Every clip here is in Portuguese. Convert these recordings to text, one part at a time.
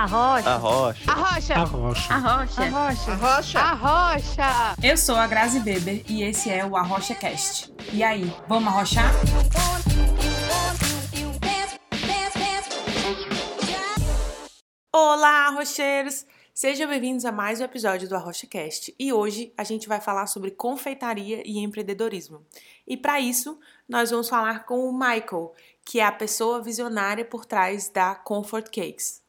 Arrocha. Arrocha. Arrocha. Arrocha. Arrocha. Arrocha. Arrocha. Arrocha. Eu sou a Grazi Beber e esse é o Arrocha Cast. E aí, vamos arrochar? Olá, arrocheiros! Sejam bem-vindos a mais um episódio do Arrocha Cast. E hoje a gente vai falar sobre confeitaria e empreendedorismo. E para isso, nós vamos falar com o Michael, que é a pessoa visionária por trás da Comfort Cakes.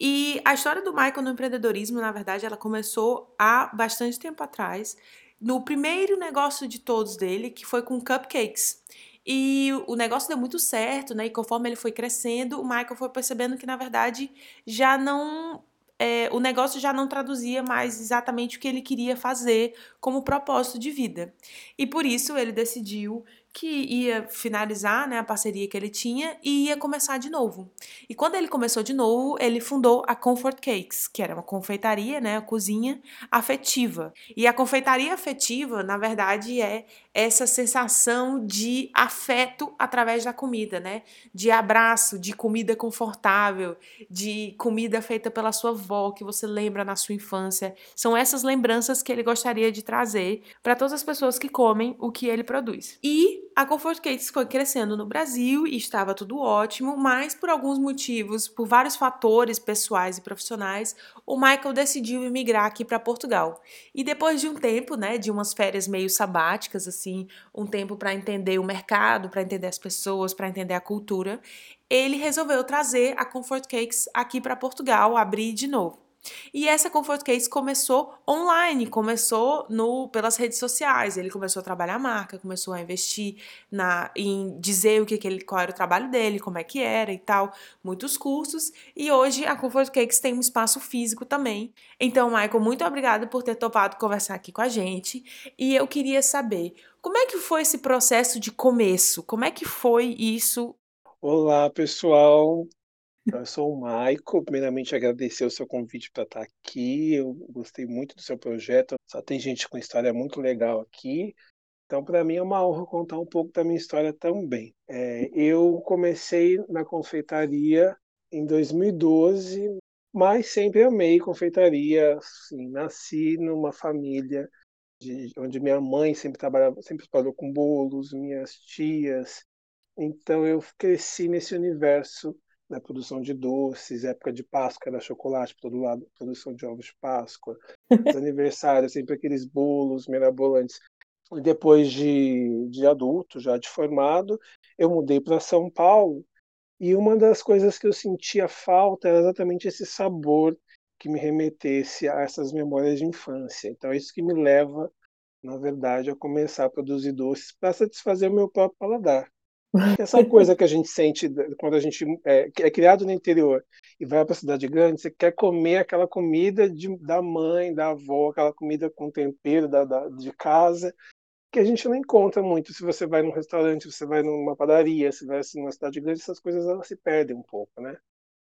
E a história do Michael no empreendedorismo, na verdade, ela começou há bastante tempo atrás, no primeiro negócio de todos dele, que foi com cupcakes. E o negócio deu muito certo, né? E conforme ele foi crescendo, o Michael foi percebendo que, na verdade, já não. É, o negócio já não traduzia mais exatamente o que ele queria fazer como propósito de vida. E por isso ele decidiu que ia finalizar né, a parceria que ele tinha e ia começar de novo. E quando ele começou de novo, ele fundou a Comfort Cakes, que era uma confeitaria, né, cozinha afetiva. E a confeitaria afetiva, na verdade, é essa sensação de afeto através da comida, né? De abraço, de comida confortável, de comida feita pela sua avó que você lembra na sua infância. São essas lembranças que ele gostaria de trazer para todas as pessoas que comem o que ele produz. E a Comfort Cakes foi crescendo no Brasil e estava tudo ótimo, mas por alguns motivos, por vários fatores pessoais e profissionais, o Michael decidiu emigrar aqui para Portugal. E depois de um tempo, né, de umas férias meio sabáticas assim, um tempo para entender o mercado, para entender as pessoas, para entender a cultura, ele resolveu trazer a Comfort Cakes aqui para Portugal, abrir de novo. E essa Comfort Case começou online, começou no, pelas redes sociais. Ele começou a trabalhar a marca, começou a investir na, em dizer o que, que ele, qual era o trabalho dele, como é que era e tal, muitos cursos. E hoje a Comfort Cakes tem um espaço físico também. Então, Michael, muito obrigada por ter topado conversar aqui com a gente. E eu queria saber como é que foi esse processo de começo? Como é que foi isso? Olá, pessoal. Então, eu sou o Maico. Primeiramente, agradecer o seu convite para estar aqui. Eu gostei muito do seu projeto. Só tem gente com história muito legal aqui. Então, para mim é uma honra contar um pouco da minha história também. É, eu comecei na confeitaria em 2012, mas sempre amei confeitaria. Assim, nasci numa família de, onde minha mãe sempre trabalhava, sempre trabalhou com bolos, minhas tias. Então, eu cresci nesse universo na produção de doces, época de Páscoa era chocolate para todo lado, produção de ovos de Páscoa, os aniversários, sempre aqueles bolos mirabolantes. E depois de, de adulto, já de formado, eu mudei para São Paulo e uma das coisas que eu sentia falta era exatamente esse sabor que me remetesse a essas memórias de infância. Então é isso que me leva, na verdade, a começar a produzir doces para satisfazer o meu próprio paladar. Essa coisa que a gente sente quando a gente é, é criado no interior e vai para a cidade grande, você quer comer aquela comida de, da mãe, da avó, aquela comida com tempero da, da, de casa, que a gente não encontra muito. Se você vai num restaurante, se você vai numa padaria, se vai assim, numa cidade grande, essas coisas elas se perdem um pouco, né?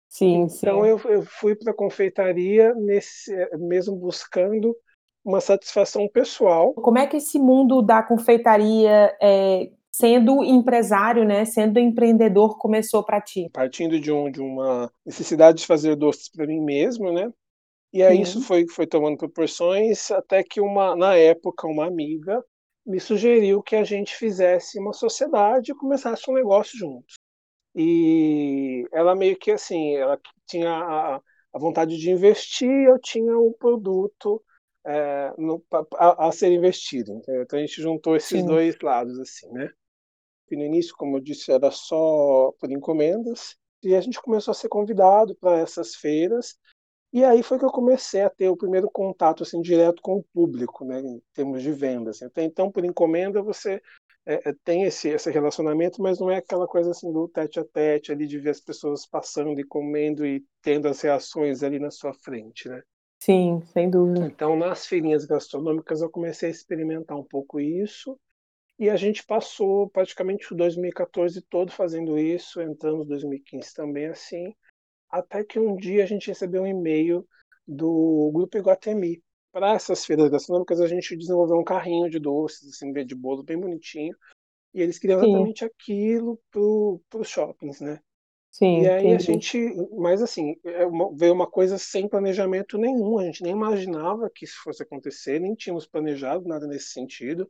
Sim, sim. Então eu, eu fui para a confeitaria nesse, mesmo buscando uma satisfação pessoal. Como é que esse mundo da confeitaria é, sendo empresário, né, sendo empreendedor, começou para ti? Partindo de, um, de uma necessidade de fazer doces para mim mesmo, né? E aí Sim. isso foi, foi tomando proporções até que uma, na época, uma amiga me sugeriu que a gente fizesse uma sociedade e começasse um negócio juntos. E ela meio que assim, ela tinha a, a vontade de investir, eu tinha o um produto é, no, a, a, ser investido. Então a gente juntou esses Sim. dois lados assim, né? Que no início, como eu disse, era só por encomendas, e a gente começou a ser convidado para essas feiras, e aí foi que eu comecei a ter o primeiro contato assim direto com o público, né, em termos de vendas. Até então, por encomenda, você é, é, tem esse, esse relacionamento, mas não é aquela coisa assim do tete a tete, ali de ver as pessoas passando e comendo e tendo as reações ali na sua frente, né? Sim, sem dúvida. Então, nas feirinhas gastronômicas, eu comecei a experimentar um pouco isso, e a gente passou praticamente o 2014 todo fazendo isso, entramos em 2015 também assim, até que um dia a gente recebeu um e-mail do Grupo Iguatemi. Para essas feiras gastronômicas, a gente desenvolveu um carrinho de doces, assim, de bolo bem bonitinho, e eles queriam exatamente Sim. aquilo para os shoppings, né? Sim, e aí a entendi. gente, mas assim, é veio uma coisa sem planejamento nenhum, a gente nem imaginava que isso fosse acontecer, nem tínhamos planejado nada nesse sentido,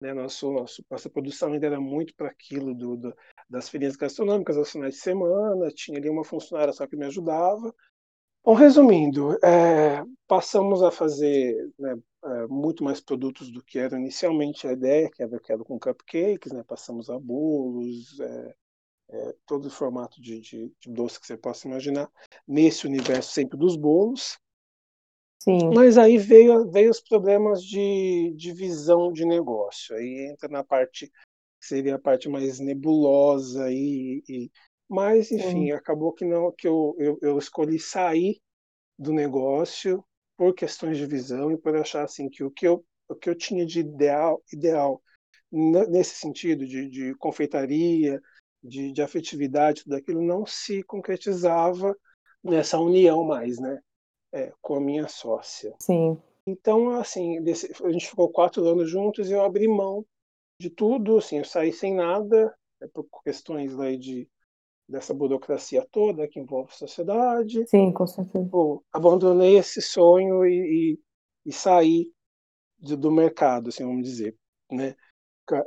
né? Nosso, nossa produção ainda era muito para aquilo do, do- das feirinhas gastronômicas aos finais de semana, tinha ali uma funcionária só que me ajudava. Bom, resumindo, é, passamos a fazer né, é, muito mais produtos do que era inicialmente a ideia, que era, que era com cupcakes, né? Passamos a bolos, é, é, todo o formato de, de, de doce que você possa imaginar, nesse universo sempre dos bolos. Sim, Mas aí veio, veio os problemas de, de visão de negócio. Aí entra na parte que seria a parte mais nebulosa e, e mas enfim, sim, acabou que não que eu, eu, eu escolhi sair do negócio por questões de visão e por achar assim que o que eu o que eu tinha de ideal ideal nesse sentido de, de confeitaria, de, de afetividade, tudo aquilo não se concretizava nessa união mais, né? É, com a minha sócia. sim, Então, assim, a gente ficou quatro anos juntos e eu abri mão de tudo, assim, eu saí sem nada, é, por questões aí de, dessa burocracia toda que envolve a sociedade. sim, com certeza. Abandonei esse sonho e, e, e saí de- do mercado, assim, vamos dizer, né?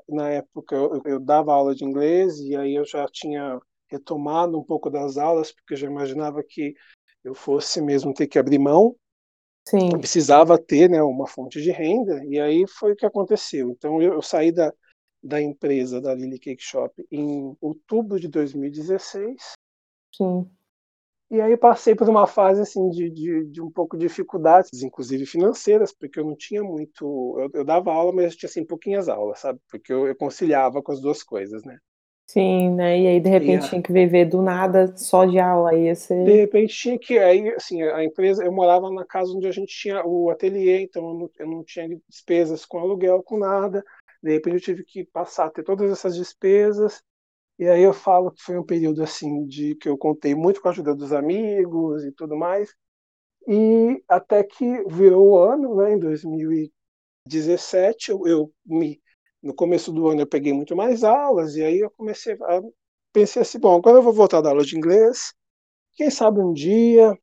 Na época eu, eu- eu dava aula de inglês e aí eu já tinha retomado um pouco das aulas, porque eu já imaginava que eu fosse mesmo ter que abrir mão Sim, eu precisava ter né, uma fonte de renda, e aí foi o que aconteceu. Então, eu, eu saí da, da empresa da Lily Cake Shop em outubro de 2016, sim, e aí passei por uma fase assim de, de, de um pouco de dificuldades, inclusive financeiras, porque eu não tinha muito. Eu, eu dava aula, mas eu tinha assim, pouquinhas aulas, sabe? Porque eu, eu conciliava com as duas coisas, né? Sim, né? E aí, de E repente, a- tinha que viver do nada só de aula, ia de ser. repente tinha que aí assim a empresa eu morava na casa onde a gente tinha o ateliê então eu não, eu não tinha despesas com aluguel com nada de repente eu tive que passar a ter todas essas despesas e aí eu falo que foi um período assim de que eu contei muito com a ajuda dos amigos e tudo mais e até que virou o ano né em 2017 eu, eu me no começo do ano eu peguei muito mais aulas e aí eu comecei a pensei assim bom agora eu vou voltar a dar aula de inglês quem sabe um dia,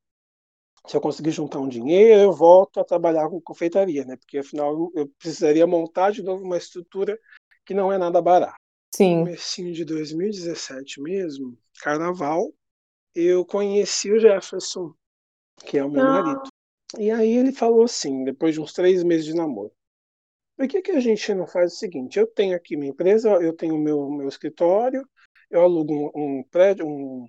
se eu conseguir juntar um dinheiro, eu volto a trabalhar com confeitaria, né? Porque afinal eu precisaria montar de novo uma estrutura que não é nada barata. Sim, Comecinho de 2017 mesmo, carnaval, eu conheci o Jefferson, que é o meu Ah. marido. E aí ele falou assim, depois de uns três meses de namoro, por que, que a gente não faz o seguinte? Eu tenho aqui minha empresa, eu tenho meu, meu escritório, eu alugo um, um prédio, um,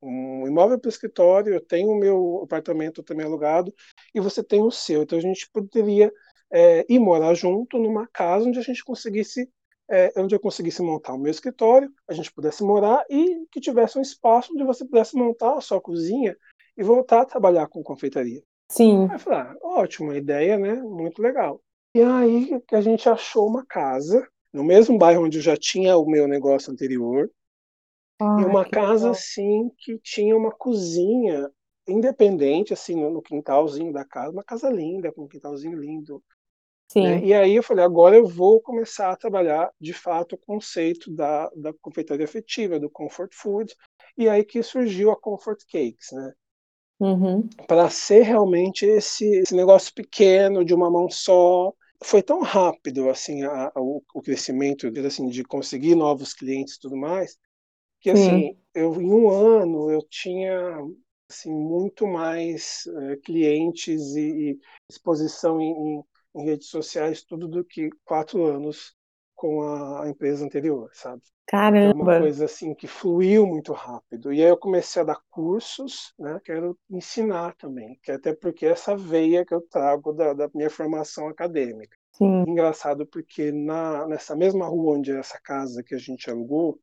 um imóvel para o escritório, eu tenho o meu apartamento também alugado e você tem o seu. Então a gente poderia é, ir morar junto numa casa onde a gente conseguisse, é, onde eu conseguisse montar o meu escritório, a gente pudesse morar e que tivesse um espaço onde você pudesse montar a sua cozinha e voltar a trabalhar com confeitaria. sim, Aí eu falei, ah, ótima ideia, né? Muito legal. E aí que a gente achou uma casa no mesmo bairro onde eu já tinha o meu negócio anterior, Ah, e uma casa legal. assim que tinha uma cozinha independente assim no, quintalzinho da casa, uma casa linda, com um quintalzinho lindo. né? E aí eu falei, agora eu vou começar a trabalhar de fato o conceito da, da confeitaria afetiva, do comfort food, e aí que surgiu a Comfort Cakes, né? uhum, Para ser realmente esse, esse negócio pequeno de uma mão só, foi tão rápido assim a, a, o, o crescimento assim de conseguir novos clientes e tudo mais que sim, assim eu em um ano eu tinha assim muito mais eh, clientes e, e exposição em, em, em redes sociais tudo do que quatro anos com a, empresa anterior sabe? Então é uma caramba, coisa assim que fluiu muito rápido. E aí eu comecei a dar cursos né? Quero ensinar também que até porque essa veia que eu trago da, da minha formação acadêmica. Sim, engraçado porque na nessa mesma rua onde é essa casa que a gente alugou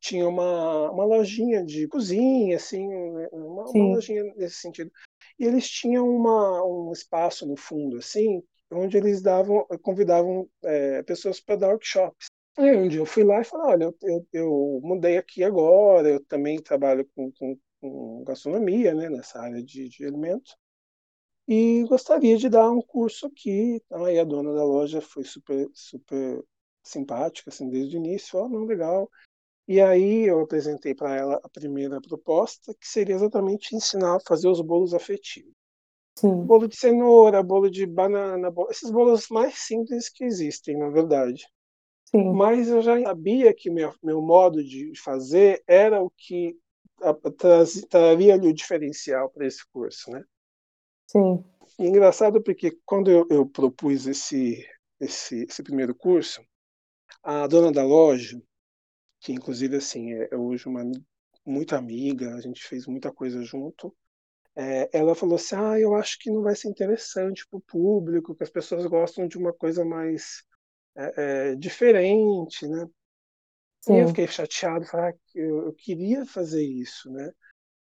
tinha uma, uma lojinha de cozinha, assim, uma, uma lojinha nesse sentido. E eles tinham uma, um espaço no fundo, assim, onde eles davam, convidavam é, pessoas para dar workshops. Aí um dia eu fui lá e falei, olha, eu, eu, eu mudei aqui agora, eu também trabalho com, com, com gastronomia, né, nessa área de, de alimentos, e gostaria de dar um curso aqui. Então, aí a dona da loja foi super, super simpática, assim, desde o início, ó, oh, não, legal, E aí eu apresentei para ela a primeira proposta, que seria exatamente ensinar a fazer os bolos afetivos. Sim. Bolo de cenoura, bolo de banana, bolo, esses bolos mais simples que existem, na verdade. Sim. Mas eu já sabia que meu, meu modo de fazer era o que traria ali o diferencial para esse curso, né? Sim. E engraçado porque quando eu, eu propus esse, esse, esse primeiro curso, a dona da loja, que inclusive assim é, é hoje uma muito amiga, a gente fez muita coisa junto, é, ela falou assim, ah, eu acho que não vai ser interessante para o público, que as pessoas gostam de uma coisa mais é, é, diferente, né? Sim. E eu fiquei chateado, falei, ah, eu, eu, queria fazer isso, né?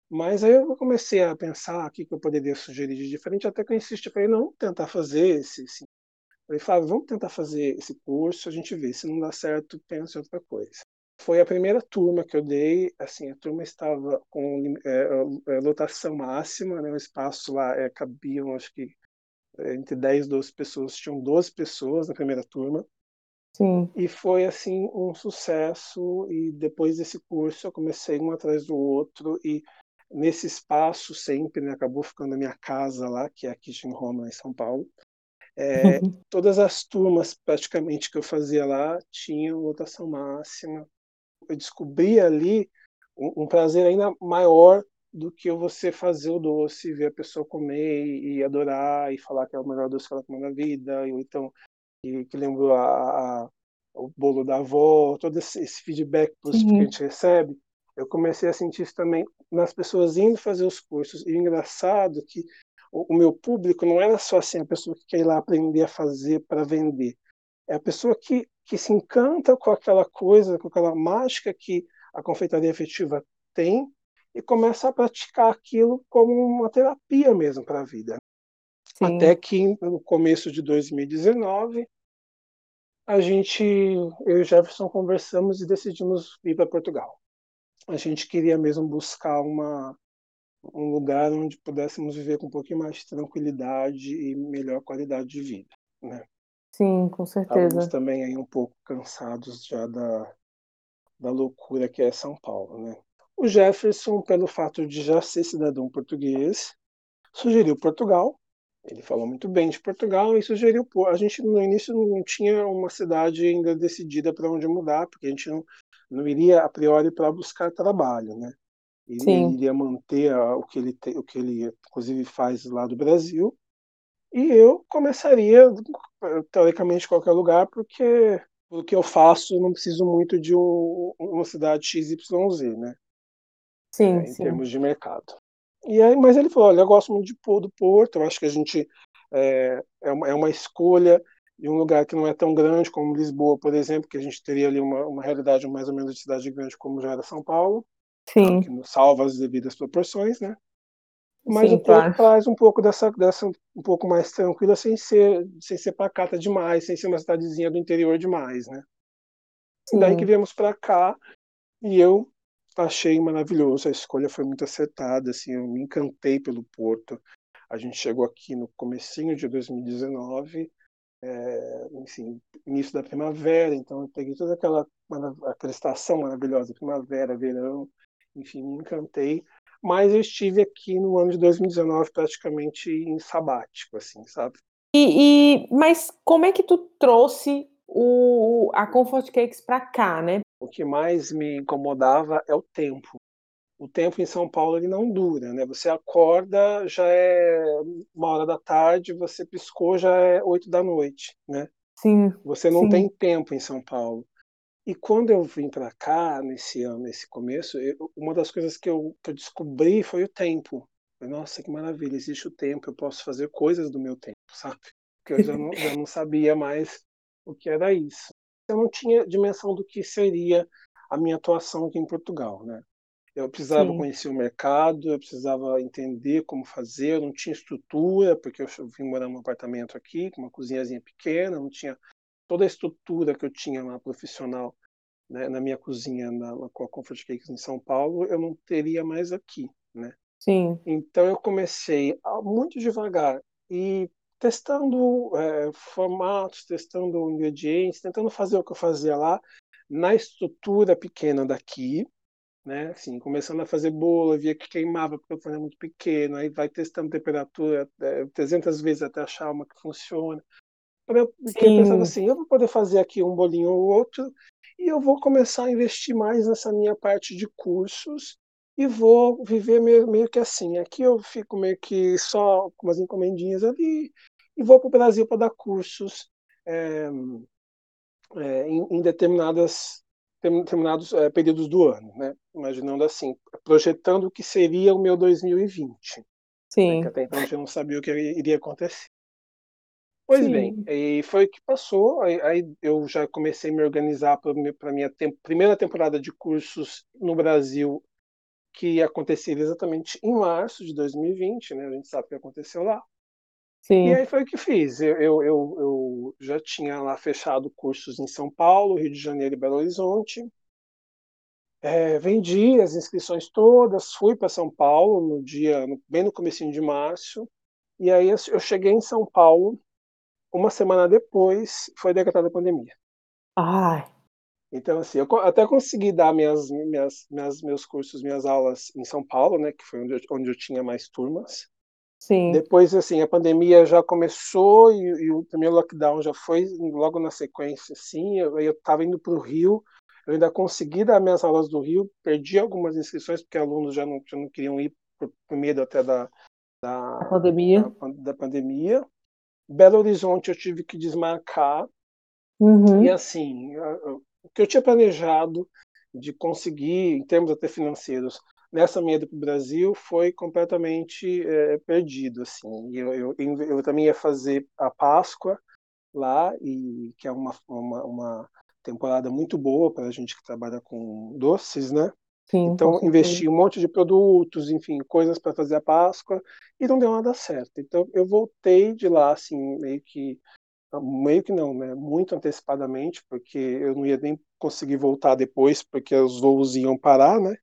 Mas aí eu comecei a pensar o que, eu poderia sugerir de diferente, até que eu insisti, falei, não, vamos tentar fazer esse, esse. Falei, Flávio, vamos tentar fazer esse curso, a gente vê, se não dá certo, pensa em outra coisa. Foi a primeira turma que eu dei, assim, a turma estava com é, é, lotação máxima, né, o espaço lá é, cabiam, acho que é, entre 10 e 12 pessoas, tinham 12 pessoas na primeira turma. Sim. E foi assim um sucesso e depois desse curso eu comecei um atrás do outro e nesse espaço sempre, né, acabou ficando a minha casa lá, que é a Kitchen Home em São Paulo. É, uhum. Todas as turmas praticamente que eu fazia lá tinham lotação máxima. Eu descobri ali um, um prazer ainda maior do que você fazer o doce, ver a pessoa comer e adorar e falar que é o melhor doce que ela comeu na vida, ou então que, que lembrou a, a, o bolo da avó, todo esse, esse feedback positivo que a gente recebe, eu comecei a sentir isso também nas pessoas indo fazer os cursos. E engraçado é que o, o meu público não era só assim a pessoa que quer ir lá aprender a fazer para vender. É a pessoa que, que se encanta com aquela coisa, com aquela mágica que a confeitaria efetiva tem e começa a praticar aquilo como uma terapia mesmo para a vida. Sim. Até que no começo de 2019, a gente, eu e o Jefferson conversamos e decidimos ir para Portugal. A gente queria mesmo buscar uma, um lugar onde pudéssemos viver com um pouquinho mais de tranquilidade e melhor qualidade de vida, né? Sim, com certeza. Estávamos também aí um pouco cansados já da, da loucura que é São Paulo, né? O Jefferson, pelo fato de já ser cidadão português, sugeriu Portugal, ele falou muito bem de Portugal e sugeriu. A gente no início não tinha uma cidade ainda decidida para onde mudar, porque a gente não, não iria a priori para buscar trabalho, né? Ele, ele iria manter a, o que ele te, o que ele inclusive faz lá do Brasil e eu começaria teoricamente em qualquer lugar porque o que eu faço eu não preciso muito de um, uma cidade XYZ, né? Sim, é, em sim. termos de mercado. E aí, mas ele falou, olha, eu gosto muito de, do Porto, eu acho que a gente é, é, uma, é uma escolha de um lugar que não é tão grande como Lisboa, por exemplo, que a gente teria ali uma, uma realidade mais ou menos de cidade grande como já era São Paulo, Sim. que salva as devidas proporções, né? Mas Sim, o Porto claro. traz um pouco dessa, dessa um pouco mais tranquila, sem ser sem ser pacata demais, sem ser uma cidadezinha do interior demais, né? Sim. Daí que viemos para cá e eu achei maravilhoso, a escolha foi muito acertada, assim, eu me encantei pelo Porto. A gente chegou aqui no comecinho de 2019, é, enfim, início da primavera, então eu peguei toda aquela, aquela estação maravilhosa, primavera, verão, enfim, me encantei. Mas eu estive aqui no ano de 2019 praticamente em sabático, assim, sabe? E, e mas como é que tu trouxe o, a Comfort Cakes para cá, né? O que mais me incomodava é o tempo. O tempo em São Paulo ele não dura, né? Você acorda, já é uma hora da tarde, você piscou, já é oito da noite, né? Sim. Você não sim. tem tempo em São Paulo. E quando eu vim para cá, nesse ano, nesse começo, eu, uma das coisas que eu, que eu descobri foi o tempo. Nossa, que maravilha, existe o tempo, eu posso fazer coisas do meu tempo, sabe? Porque eu já não, já não sabia mais o que era isso eu não tinha dimensão do que seria a minha atuação aqui em Portugal, né? Eu precisava Sim. conhecer o mercado, eu precisava entender como fazer, eu não tinha estrutura, porque eu vim morar num apartamento aqui, com uma cozinhazinha pequena, não tinha toda a estrutura que eu tinha lá profissional né, na minha cozinha na, com a Comfort Cakes em São Paulo, eu não teria mais aqui, né? Sim. Então eu comecei muito devagar e testando é, formatos, testando ingredientes, tentando fazer o que eu fazia lá, na estrutura pequena daqui, né? Assim, começando a fazer bolo, via que queimava porque o forno é muito pequeno, aí vai testando temperatura é, 300 vezes até achar uma que funciona. Eu, eu pensava assim, eu vou poder fazer aqui um bolinho ou outro e eu vou começar a investir mais nessa minha parte de cursos e vou viver meio, meio que assim. Aqui eu fico meio que só com umas encomendinhas ali e vou para o Brasil para dar cursos é, é, em, em, determinadas determinados é, períodos do ano, né? Imaginando assim, projetando o que seria o meu 2020. Né? Sim. Né? Que até então eu não sabia o que iria acontecer. Pois Sim. bem, e foi o que passou. Aí, eu já comecei a me organizar para a minha tem primeira temporada de cursos no Brasil, que aconteceria exatamente em março de 2020, né? A gente sabe o que aconteceu lá. Sim. E aí foi o que fiz. Eu, eu, eu, eu já tinha lá fechado cursos em São Paulo, Rio de Janeiro e Belo Horizonte. É, vendi as inscrições todas, fui para São Paulo no dia, bem no comecinho de março. E aí eu cheguei em São Paulo uma semana depois foi decretada a pandemia. Ai. Então, assim, eu até consegui dar minhas, minhas, minhas, meus cursos, minhas aulas em São Paulo, né, que foi onde eu, onde eu tinha mais turmas. Sim. Depois, assim, a pandemia já começou e, e o primeiro lockdown já foi logo na sequência, assim. Eu estava indo para o Rio, eu ainda consegui dar minhas aulas do Rio, perdi algumas inscrições porque alunos já não, já não queriam ir por, por medo até da, da, pandemia. Da, da pandemia. Belo Horizonte eu tive que desmarcar. Uhum. E assim, o que eu tinha planejado de conseguir, em termos até financeiros, nessa minha ida para o Brasil foi completamente é, perdido. Assim. Eu, eu, eu, também ia fazer a Páscoa lá, e que é uma, uma, uma temporada muito boa para a gente que trabalha com doces, né? Sim, então, investi um monte de produtos, enfim, coisas para fazer a Páscoa e não deu nada certo. Então, eu voltei de lá, assim, meio que. Meio que não, né? Muito antecipadamente, porque eu não ia nem conseguir voltar depois, porque os voos iam parar, né?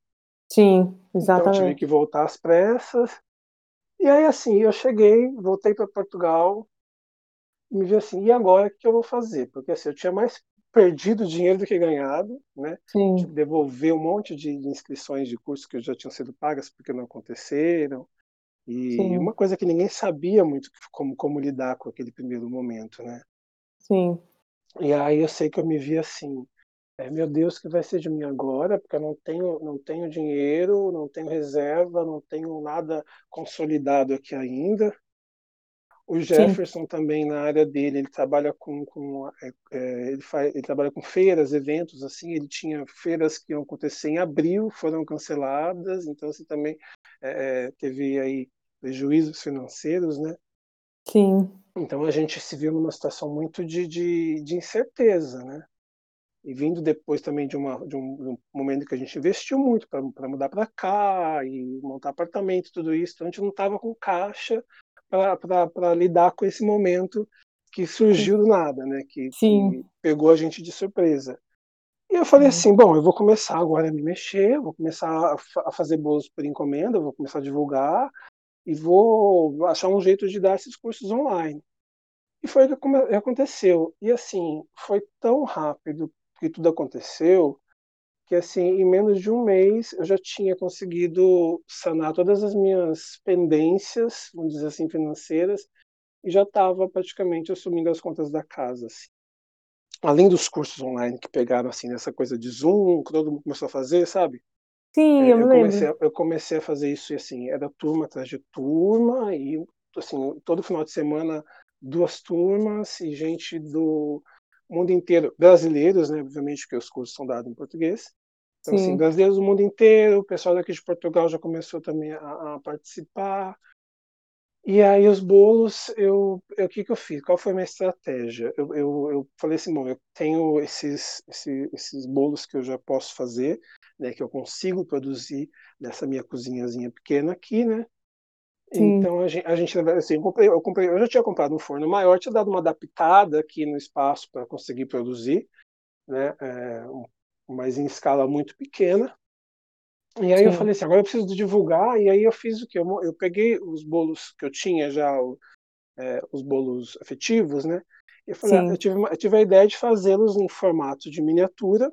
Sim, exatamente. Então, eu tive que voltar às pressas. E aí, assim, eu cheguei, voltei para Portugal, e me vi assim, e agora o que eu vou fazer? Porque assim, eu tinha mais perdido dinheiro do que ganhado, né? Sim. Devolver um monte de inscrições de cursos que já tinham sido pagas porque não aconteceram. E Sim. uma coisa que ninguém sabia muito como, como lidar com aquele primeiro momento, né? Sim. E aí eu sei que eu me vi assim, é, meu Deus, que vai ser de mim agora? Porque eu não tenho, não tenho dinheiro, não tenho reserva, não tenho nada consolidado aqui ainda. O Jefferson Sim. também na área dele, ele trabalha com, com é, é, ele, faz, ele trabalha com feiras, eventos assim. Ele tinha feiras que iam acontecer em abril, foram canceladas. Então assim também é, é, teve aí prejuízos financeiros, né? Sim. Então a gente se viu numa situação muito de, de, de incerteza, né? E vindo depois também de, uma, de, um, de um momento que a gente investiu muito para mudar para cá e montar apartamento, tudo isso, então a gente não estava com caixa para lidar com esse momento que surgiu do nada, né? Que, que, pegou a gente de surpresa. E eu falei assim, bom, eu vou começar agora a me mexer, vou começar a, a fazer bolos por encomenda, vou começar a divulgar e vou achar um jeito de dar esses cursos online. E foi o que aconteceu. E assim, foi tão rápido que tudo aconteceu que assim em menos de um mês eu já tinha conseguido sanar todas as minhas pendências, vamos dizer assim, financeiras e já estava praticamente assumindo as contas da casa. Assim. Além dos cursos online que pegaram assim nessa coisa de Zoom, que todo mundo começou a fazer, sabe? Sim, é, eu, eu comecei, lembro. eu comecei a fazer isso e assim era turma atrás de turma e assim todo final de semana duas turmas e gente do mundo inteiro, brasileiros, né, obviamente, porque os cursos são dados em português. Então, assim, Sim. assim, brasileiros do mundo inteiro, o pessoal daqui de Portugal já começou também a, a participar. E aí os bolos, eu, o que, que eu fiz? Qual foi a minha estratégia? Eu, eu, eu falei assim, bom, eu tenho esses, esses, esses bolos que eu já posso fazer, né, que eu consigo produzir nessa minha cozinhazinha pequena aqui, né? Sim. Então a gente, a gente assim, eu, comprei, eu, comprei, eu já tinha comprado um forno maior, tinha dado uma adaptada aqui no espaço para conseguir produzir, né, é, mas em escala muito pequena. E aí Sim. eu falei assim, agora eu preciso divulgar, e aí eu fiz o que? Eu, eu peguei os bolos que eu tinha já, é, os bolos afetivos, né? E eu, falei, ah, eu, tive, eu tive a ideia de fazê-los em formato de miniatura,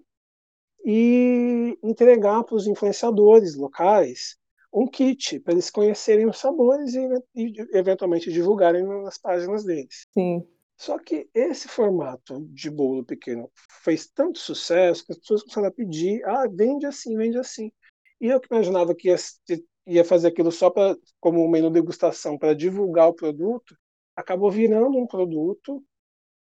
e entregar para os influenciadores locais um kit para eles conhecerem os sabores e, e, eventualmente divulgarem nas páginas deles. Sim. Só que esse formato de bolo pequeno fez tanto sucesso que as pessoas começaram a pedir, ah, vende assim, vende assim. E eu que imaginava que ia, ia fazer aquilo só para como um menu degustação para divulgar o produto, acabou virando um produto.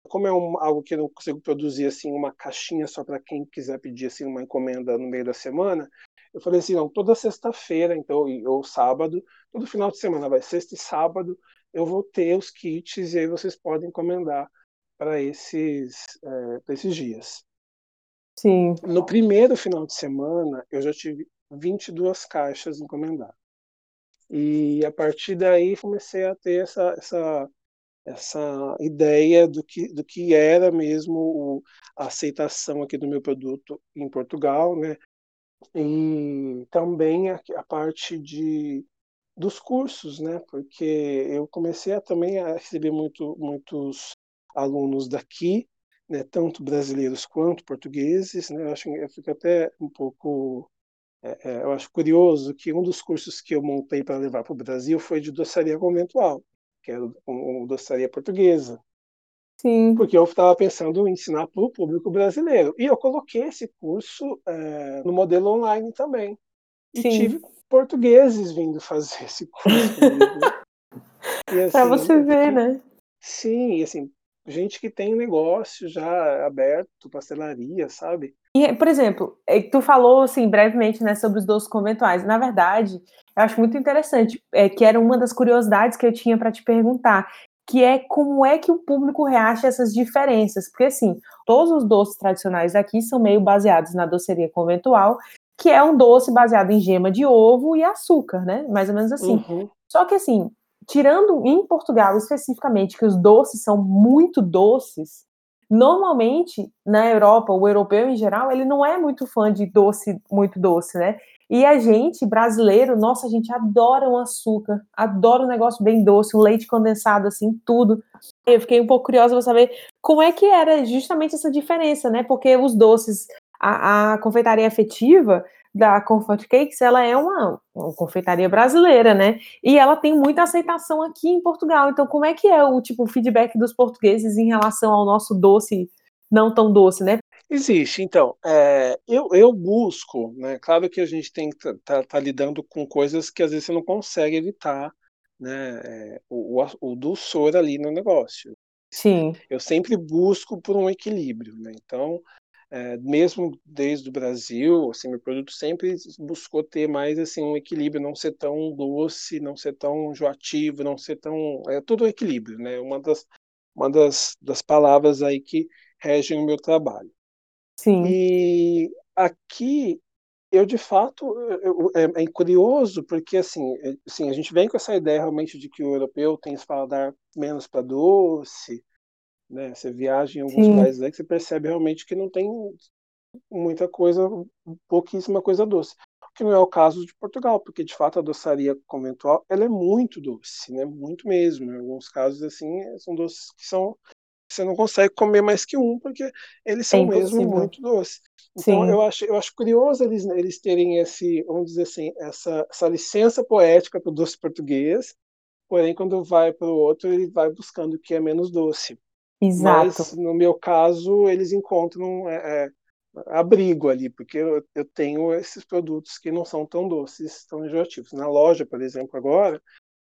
Como é um, algo que eu não consigo produzir assim uma caixinha só para quem quiser pedir assim uma encomenda no meio da semana, eu falei assim, não, toda sexta-feira, então, ou sábado, todo final de semana, vai sexta e sábado, eu vou ter os kits e aí vocês podem encomendar para esses, é, esses dias. Sim. No primeiro final de semana, eu já tive 22 caixas encomendadas. E a partir daí comecei a ter essa, essa, essa ideia do que, do que era mesmo o, a aceitação aqui do meu produto em Portugal, né? E também a, a parte de dos cursos, né? Porque eu comecei a, também a receber muito, muitos alunos daqui, né? Tanto brasileiros quanto portugueses, né? Eu acho, eu fico até um pouco, é, é, eu acho curioso que um dos cursos que eu montei para levar para o Brasil foi de doçaria conventual, que era uma doçaria portuguesa. Sim. Porque eu estava pensando em ensinar para o público brasileiro. E eu coloquei esse curso é, no modelo online também. E Sim. tive portugueses vindo fazer esse curso comigo. assim, para você ver, né? Sim, assim, gente que tem negócio já aberto, pastelaria, sabe? E, por exemplo, é tu falou assim brevemente né, sobre os doces conventuais. Na verdade, eu acho muito interessante, é, que era uma das curiosidades que eu tinha para te perguntar, que é como é que o público reacha essas diferenças. Porque, assim, todos os doces tradicionais aqui são meio baseados na doceria conventual, que é um doce baseado em gema de ovo e açúcar, né? Mais ou menos assim. Uhum. Só que assim, tirando em Portugal especificamente, que os doces são muito doces, normalmente na Europa, o europeu em geral, ele não é muito fã de doce muito doce, né? E a gente, brasileiro, nossa, a gente adora um açúcar, adora um negócio bem doce, um leite condensado, assim, tudo. Eu fiquei um pouco curiosa para saber como é que era justamente essa diferença, né? Porque os doces a, a confeitaria afetiva da Comfort Cakes, ela é uma, uma, confeitaria brasileira, né? E ela tem muita aceitação aqui em Portugal. Então, como é que é o tipo feedback dos portugueses em relação ao nosso doce não tão doce, né? Existe, então. É, eu, eu busco, né? Claro que a gente tem que estar tá, tá lidando com coisas que às vezes você não consegue evitar, né? É, o, o, o dulçor ali no negócio. Sim. Eu sempre busco por um equilíbrio, né? Então, é, mesmo desde o Brasil, assim, meu produto sempre buscou ter mais assim um equilíbrio, não ser tão doce, não ser tão enjoativo, não ser tão é tudo um equilíbrio, né? Uma das uma das, das palavras aí que regem o meu trabalho. Sim. E aqui eu de fato eu, é, é, curioso porque assim, é, assim a gente vem com essa ideia realmente de que o europeu tem esse paladar menos para doce, né? Você viaja em alguns Sim. países aí que você percebe realmente que não tem muita coisa, pouquíssima coisa doce. O que não é o caso de Portugal, porque de fato a doçaria conventual ela é muito doce, né? Muito mesmo. Em alguns casos assim são doces que são você não consegue comer mais que um porque eles são É mesmo muito doces. Então Sim. eu acho eu acho curioso eles eles terem esse vamos dizer assim essa essa licença poética para o doce português, porém quando vai para o outro ele vai buscando o que é menos doce. Exato. Mas no meu caso eles encontram é, é, abrigo ali, porque eu, eu tenho esses produtos que não são tão doces, tão enjoativos. Na loja, por exemplo, agora,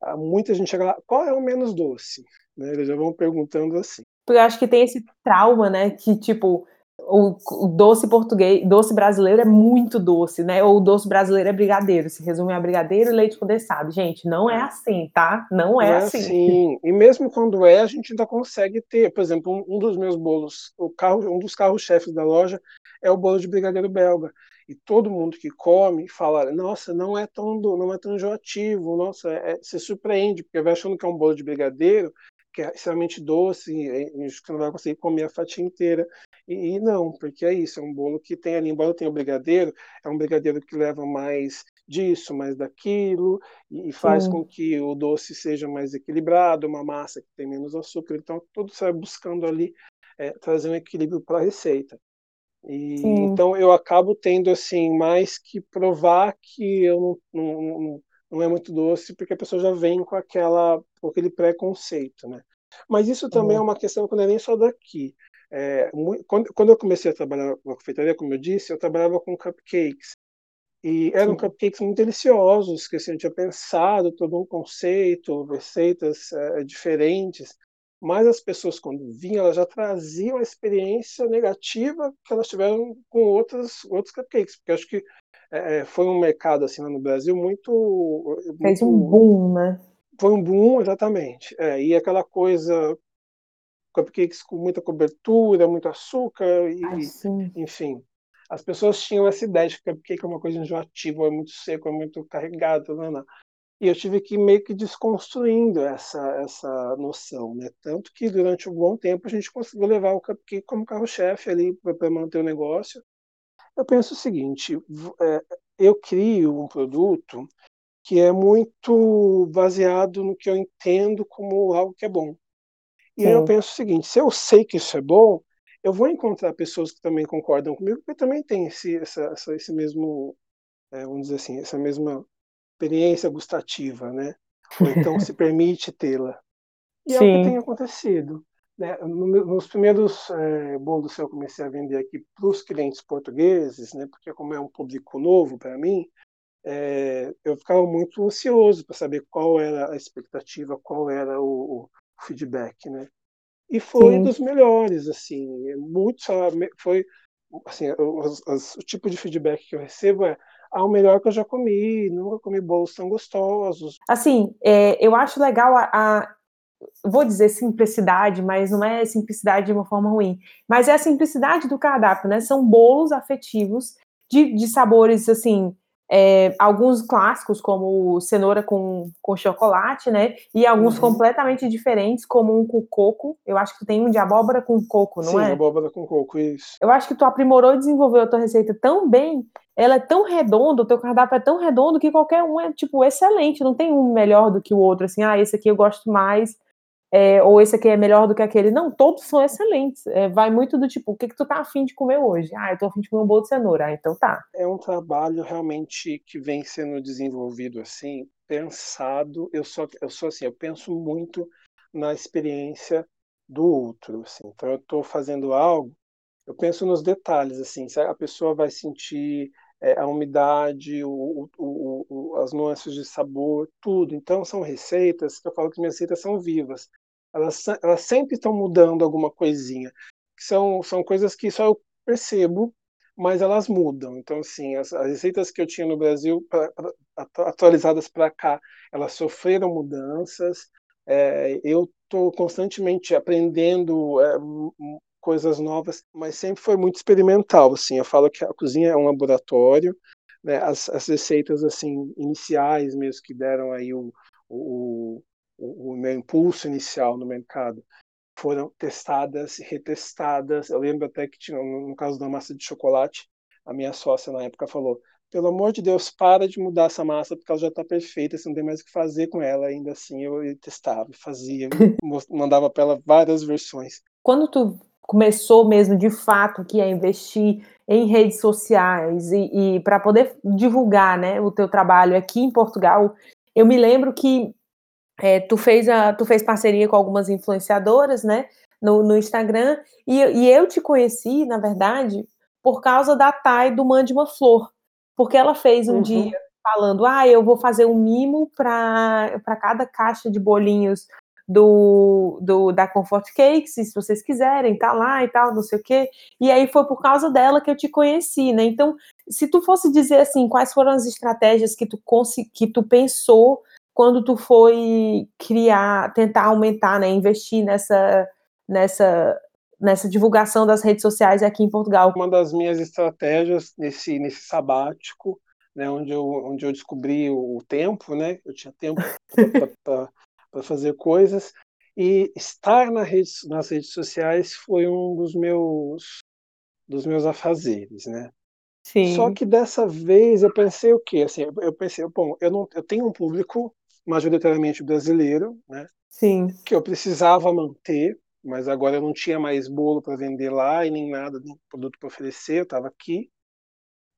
há muita gente chega lá, qual é o menos doce? Né? Eles já vão perguntando assim. Porque eu acho que tem esse trauma, né? Que, tipo, o, o doce português, doce brasileiro é muito doce, né? Ou o doce brasileiro é brigadeiro, se resume a brigadeiro e leite condensado. Gente, não é assim, tá? Não é, Não é assim. assim. E mesmo quando é, a gente ainda consegue ter. Por exemplo, um, dos meus bolos, o carro, um dos carros-chefes da loja é o bolo de brigadeiro belga. E todo mundo que come fala, nossa, não é tão do, não é tão enjoativo, nossa, é, se surpreende, porque vai achando que é um bolo de brigadeiro, que é extremamente doce, e, e você não vai conseguir comer a fatia inteira. E, e não, porque é isso, é um bolo que tem ali, embora tenha o brigadeiro, é um brigadeiro que leva mais disso, mais daquilo, e, e faz Sim. com que o doce seja mais equilibrado, uma massa que tem menos açúcar. Então, tudo você vai buscando ali é, trazer um equilíbrio para a receita. E, então eu acabo tendo assim mais que provar que eu não, não, não, não, é muito doce porque a pessoa já vem com aquela com aquele preconceito, né? Mas isso também é uma questão que não é nem só daqui. É, quando, quando eu comecei a trabalhar na confeitaria, como eu disse, eu trabalhava com cupcakes. E eram Sim. cupcakes muito deliciosos, que assim, eu tinha pensado todo um conceito, receitas é, diferentes, mas as pessoas, quando vinham, elas já traziam a experiência negativa que elas tiveram com outros, outros cupcakes, porque acho que é, foi um mercado assim lá no Brasil muito. Fez um boom, né? Foi um boom, exatamente. É, e aquela coisa cupcakes com muita cobertura, muito açúcar, e, Ai, enfim. As pessoas tinham essa ideia de que cupcake é uma coisa enjoativa, é muito seco, é muito carregado, não, não. E eu tive que ir meio que desconstruindo essa, essa noção, né? Tanto que durante um bom tempo a gente conseguiu levar o cupcake como carro-chefe ali para manter o negócio. Eu penso o seguinte: é, eu crio um produto que é muito baseado no que eu entendo como algo que é bom. E eu penso o seguinte: se eu sei que isso é bom, eu vou encontrar pessoas que também concordam comigo, porque também tem esse, essa, esse mesmo, é, vamos dizer assim, essa mesma experiência gustativa, né? Ou então se permite tê-la. E Sim. é o que tem acontecido. Né? Nos primeiros é, bolos que eu comecei a vender aqui para os clientes portugueses, né? porque como é um público novo para mim, é, eu ficava muito ansioso para saber qual era a expectativa, qual era o, o feedback, né? E foi Sim. dos melhores, assim, muito foi assim, os, o tipo de feedback que eu recebo é ah, o melhor que eu já comi, nunca comi bolos tão gostosos. Assim, é, eu acho legal a, a, vou dizer simplicidade, mas não é simplicidade de uma forma ruim, mas é a simplicidade do cardápio, né? São bolos afetivos de, de sabores, assim, é, alguns clássicos, como cenoura com, com chocolate, né? E alguns uhum. completamente diferentes, como um com coco. Eu acho que tem um de abóbora com coco, não Sim, é? Sim, abóbora com coco, isso. Eu acho que tu aprimorou e desenvolveu a tua receita tão bem, ela é tão redonda, o teu cardápio é tão redondo que qualquer um é, tipo, excelente. Não tem um melhor do que o outro, assim, ah, esse aqui eu gosto mais é, ou esse aqui é melhor do que aquele. Não, todos são excelentes. É, vai muito do tipo, o que, que tu tá afim de comer hoje? Ah, eu tô afim de comer um bolo de cenoura. Ah, então tá. É um trabalho realmente que vem sendo desenvolvido assim, pensado. Eu sou, eu sou assim, eu penso muito na experiência do outro. Assim. Então eu estou fazendo algo, eu penso nos detalhes, assim, a pessoa vai sentir é, a umidade, o, o, o, as nuances de sabor, tudo. Então, são receitas, eu falo que minhas receitas são vivas. Elas, elas sempre estão mudando alguma coisinha. São, são coisas que só eu percebo, mas elas mudam. Então, assim, as, as receitas que eu tinha no Brasil, pra, pra, atualizadas para cá, elas sofreram mudanças. É, eu estou constantemente aprendendo é, coisas novas, mas sempre foi muito experimental, assim. Eu falo que a cozinha é um laboratório, né? As, as receitas assim iniciais mesmo que deram aí o, o, o, o meu impulso inicial no mercado foram testadas e retestadas. Eu lembro até que tinha, no caso da massa de chocolate, a minha sócia na época falou: pelo amor de Deus, para de mudar essa massa porque ela já está perfeita, você não tem mais o que fazer com ela. Ainda assim, eu testava, fazia, mandava para ela várias versões. Quando tu começou mesmo de fato que a investir em redes sociais e, e para poder divulgar né, o teu trabalho aqui em Portugal, eu me lembro que é, tu, fez a, tu fez parceria com algumas influenciadoras né, no, no Instagram e, e eu te conheci, na verdade, por causa da Thay do Mande uma Flor, porque ela fez um uhum. dia falando, ah, eu vou fazer um mimo para cada caixa de bolinhos do, do, da Comfort Cakes, se vocês quiserem, tá lá e tal, não sei o quê. E aí foi por causa dela que eu te conheci, né? Então, se tu fosse dizer assim, quais foram as estratégias que tu, que tu pensou quando tu foi criar, tentar aumentar, né, investir nessa, nessa, nessa divulgação das redes sociais aqui em Portugal? Uma das minhas estratégias nesse, nesse sabático, né, onde eu, onde eu descobri o tempo, né, eu tinha tempo para fazer coisas. E estar na rede, nas redes sociais foi um dos meus dos meus afazeres, né? Sim. Só que dessa vez eu pensei o quê? Assim, eu pensei, bom, eu não eu tenho um público majoritariamente brasileiro, né? Sim. Que eu precisava manter, mas agora eu não tinha mais bolo para vender lá e nem nada, nem produto para oferecer, eu estava aqui.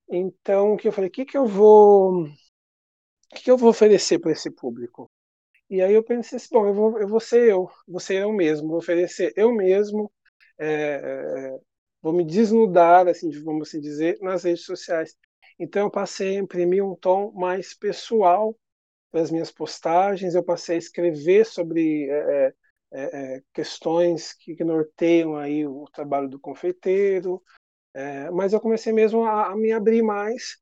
Então, que eu falei, o que que eu vou, o que que eu vou oferecer para esse público? E aí eu pensei assim, bom, eu vou, eu vou ser eu, vou ser eu mesmo, vou oferecer eu mesmo, é, vou me desnudar, assim, vamos assim dizer, nas redes sociais. Então eu passei a imprimir um tom mais pessoal para as minhas postagens, eu passei a escrever sobre é, é, questões que, norteiam aí o trabalho do confeiteiro, mas eu comecei mesmo a, a me abrir mais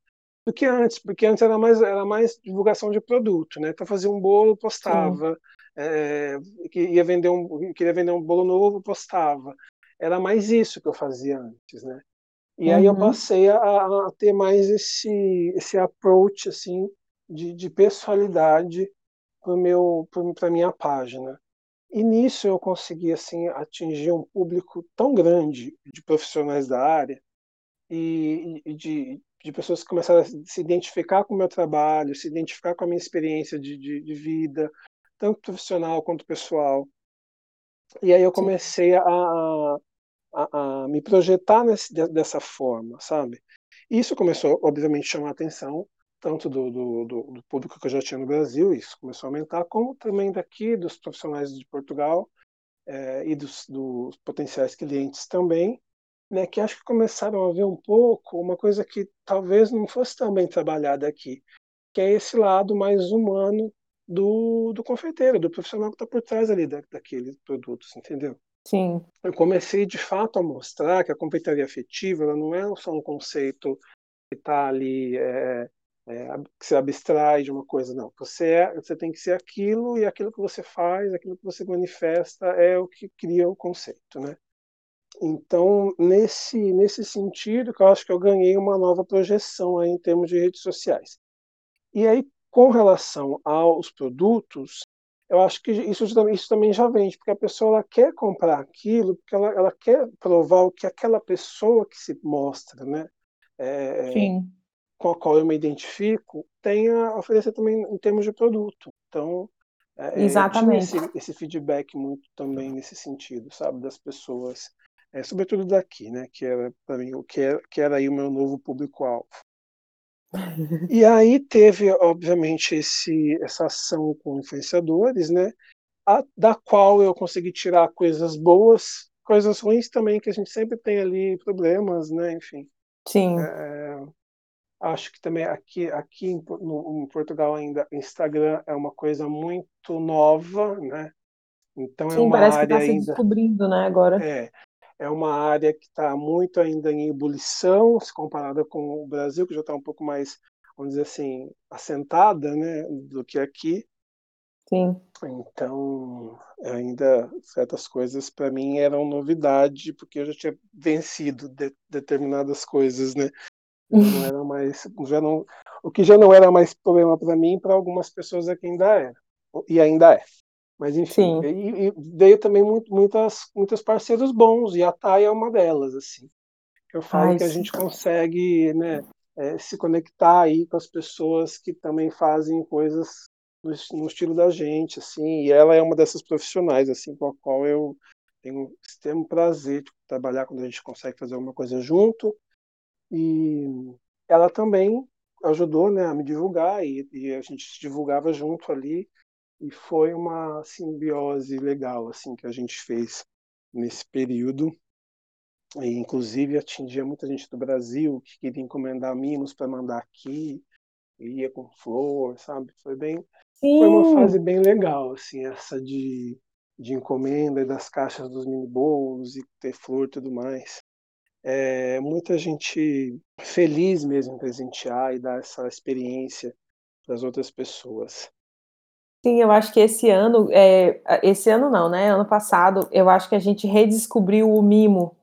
do que antes, porque antes era mais, era mais divulgação de produto, né? Então fazia um bolo, postava, é, ia vender um, queria vender um bolo novo, postava. Era mais isso que eu fazia antes, né? E uhum. aí eu uhum. passei a, a, ter mais esse esse approach assim de, de pessoalidade para para minha página. E nisso eu consegui assim atingir um público tão grande de profissionais da área e, e de, de pessoas que começaram a se identificar com o meu trabalho, se identificar com a minha experiência de, de, de vida, tanto profissional quanto pessoal. E aí eu comecei a, a, a, me projetar nesse, dessa forma, sabe? Isso começou, obviamente, a chamar a atenção, tanto do, do, do, público que eu já tinha no Brasil, isso começou a aumentar, como também daqui, dos profissionais de Portugal é, e dos, dos potenciais clientes também né, que acho que começaram a ver um pouco uma coisa que talvez não fosse tão bem trabalhada aqui, que é esse lado mais humano do, do confeiteiro, do profissional que está por trás ali da, daqueles produtos, entendeu? Sim. Eu comecei de fato a mostrar que a confeitaria afetiva ela não é só um conceito que está ali é, é, que se abstrai de uma coisa, não. Você é, você tem que ser aquilo e aquilo que você faz, aquilo que você manifesta é o que cria o conceito, né? Então, nesse, nesse sentido, que eu acho que eu ganhei uma nova projeção aí em termos de redes sociais. E aí, com relação aos produtos, eu acho que isso, isso também já vende, porque a pessoa ela quer comprar aquilo, porque ela, ela quer provar o que aquela pessoa que se mostra, né? É, com a qual eu me identifico, tem a oferecer também em termos de produto. Então, é, Exatamente. Esse, esse, feedback muito também nesse sentido, sabe, das pessoas é, sobretudo daqui, né, que era para mim o que era, que era aí o meu novo público-alvo. e aí teve, obviamente, esse, essa ação com influenciadores, né, a, da qual eu consegui tirar coisas boas, coisas ruins também, que a gente sempre tem ali problemas, né, enfim. Sim. É, acho que também aqui, aqui em, no, em Portugal ainda, Instagram é uma coisa muito nova, né, então é Sim, é uma parece área que está se ainda, descobrindo, né, agora. É, é uma área que está muito ainda em ebulição, se comparada com o Brasil, que já está um pouco mais, vamos dizer assim, assentada né, do que aqui. Sim. Então, ainda certas coisas para mim eram novidade, porque eu já tinha vencido de, determinadas coisas, né? Não era mais, já não, o que já não era mais problema para mim, para algumas pessoas aqui ainda era, e ainda é. Mas enfim, e, e, veio também muito, muitas, muitos parceiros bons, e a TAI é uma delas, assim. Eu falo Ai, que a gente consegue né, é, se conectar aí com as pessoas que também fazem coisas no, no, estilo da gente, assim, e ela é uma dessas profissionais, assim, com a qual eu tenho extremo prazer de trabalhar quando a gente consegue fazer alguma coisa junto, e ela também ajudou né, a me divulgar, e, e a gente se divulgava junto ali, e foi uma simbiose legal assim que a gente fez nesse período. E inclusive atingia muita gente do Brasil que queria encomendar mimos para mandar aqui ia com flor sabe? Foi bem Sim. foi uma fase bem legal assim essa de de encomenda e das caixas dos mini bolos e ter flor e tudo mais. É, muita gente feliz mesmo em presentear e dar essa experiência para as outras pessoas Sim, eu acho que esse ano, é, esse ano não, né? Ano passado, eu acho que a gente redescobriu o mimo,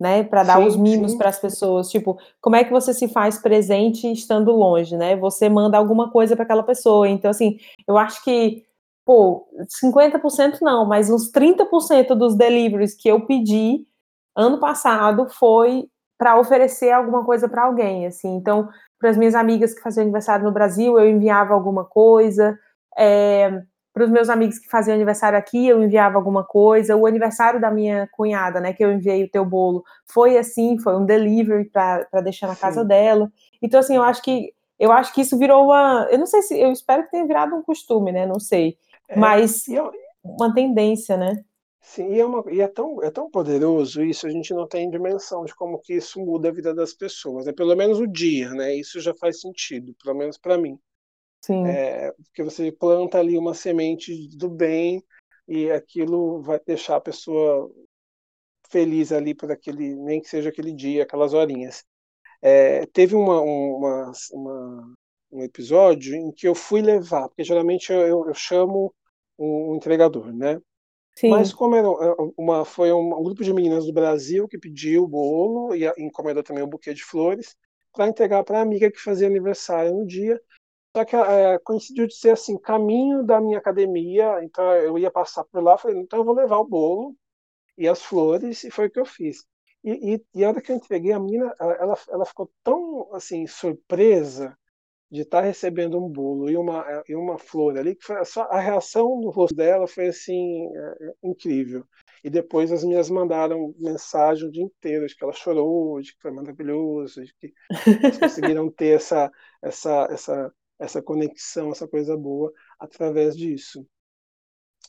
né? Para dar sim, os mimos para as pessoas. Tipo, como é que você se faz presente estando longe, né? Você manda alguma coisa para aquela pessoa. Então, assim, eu acho que, pô, 50% não, mas uns 30% dos deliveries que eu pedi ano passado foi para oferecer alguma coisa para alguém, assim. Então, para as minhas amigas que faziam aniversário no Brasil, eu enviava alguma coisa. É, para os meus amigos que faziam aniversário aqui, eu enviava alguma coisa. O aniversário da minha cunhada, né, que eu enviei o teu bolo, foi assim, foi um delivery para deixar na Sim. casa dela. Então, assim, eu acho que eu acho que isso virou uma. Eu não sei se. Eu espero que tenha virado um costume, né? Não sei. É, Mas eu, uma tendência, né? Sim, e, é, uma, e é, tão, é tão poderoso isso, a gente não tem dimensão de como que isso muda a vida das pessoas. É pelo menos o dia, né? Isso já faz sentido, pelo menos para mim. Sim. É, porque você planta ali uma semente do bem e aquilo vai deixar a pessoa feliz ali por aquele, nem que seja aquele dia, aquelas horinhas. É, teve uma, uma, uma, um episódio em que eu fui levar, porque geralmente eu, eu chamo um entregador, né? Sim. Mas como era é, uma, foi um, um, grupo de meninas do Brasil que pediu o bolo e encomendou também um buquê de flores para entregar para a amiga que fazia aniversário no dia. Só que é, coincidiu de ser assim, caminho da minha academia, então eu ia passar por lá, falei, então eu vou levar o bolo e as flores, e foi o que eu fiz. E, e, e a hora que eu entreguei, a menina, ela, ela ficou tão assim surpresa de estar recebendo um bolo e uma, e uma flor ali, que foi só a reação do rosto dela foi assim é, é, incrível. E depois as minhas mandaram mensagem o dia inteiro, de que ela chorou, de que foi maravilhoso, de que elas conseguiram ter essa, essa, essa, essa conexão, essa coisa boa através disso.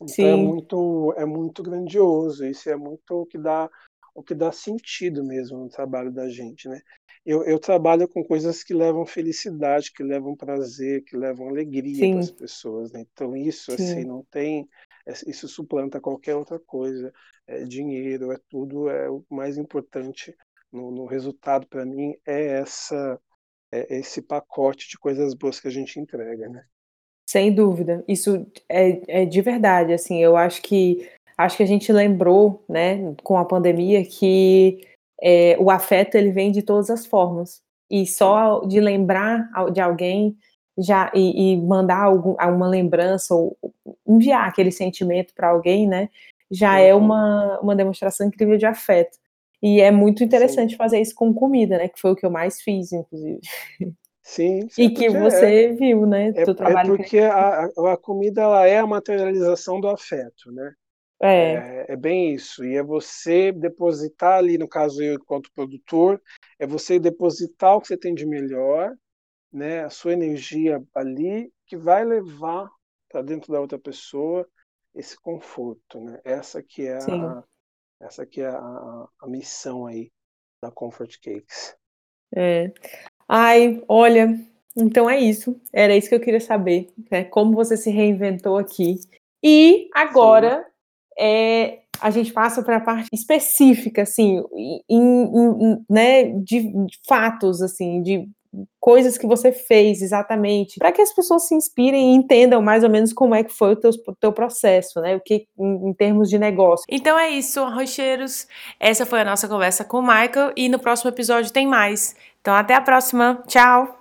Então é Sim. é muito, é muito grandioso, isso é muito o que dá o que dá sentido mesmo no trabalho da gente, né? eu, eu, trabalho com coisas que levam felicidade, que levam prazer, que levam alegria para as pessoas. Né? Então isso assim, Sim. assim não tem, é, isso suplanta qualquer outra coisa. É dinheiro, é tudo. É o mais importante no, no resultado para mim é essa é esse pacote de coisas boas que a gente entrega, né? Sem dúvida, isso é, é de verdade. Assim, eu acho que acho que a gente lembrou, né, com a pandemia que é, o afeto ele vem de todas as formas. E só de lembrar de alguém já e, e mandar algum, uma lembrança ou enviar aquele sentimento para alguém, né? Já é uma, uma demonstração incrível de afeto. E é muito interessante sim. fazer isso com comida, né? Que foi o que eu mais fiz, inclusive. Sim, sim e que você é, viu, né? É, é porque a, a comida ela é a materialização do afeto, né? É. é. é. bem isso. E é você depositar ali, no caso eu, enquanto produtor, é você depositar o que você tem de melhor, né, a sua energia ali, que vai levar para dentro da outra pessoa esse conforto, né? Essa que é a, essa que é a, a missão aí da Comfort Cakes. É. Ai, olha, então é isso. Era isso que eu queria saber, né? Como você se reinventou aqui. E agora é, a gente passa para a parte específica, assim, em, em, né, de, de fatos, assim, de coisas que você fez exatamente, para que as pessoas se inspirem e entendam mais ou menos como é que foi o teu, teu processo, né? O que em, em, termos de negócio. Então é isso, arrocheiros. Essa foi a nossa conversa com o Michael e no próximo episódio tem mais. Então até a próxima. Tchau.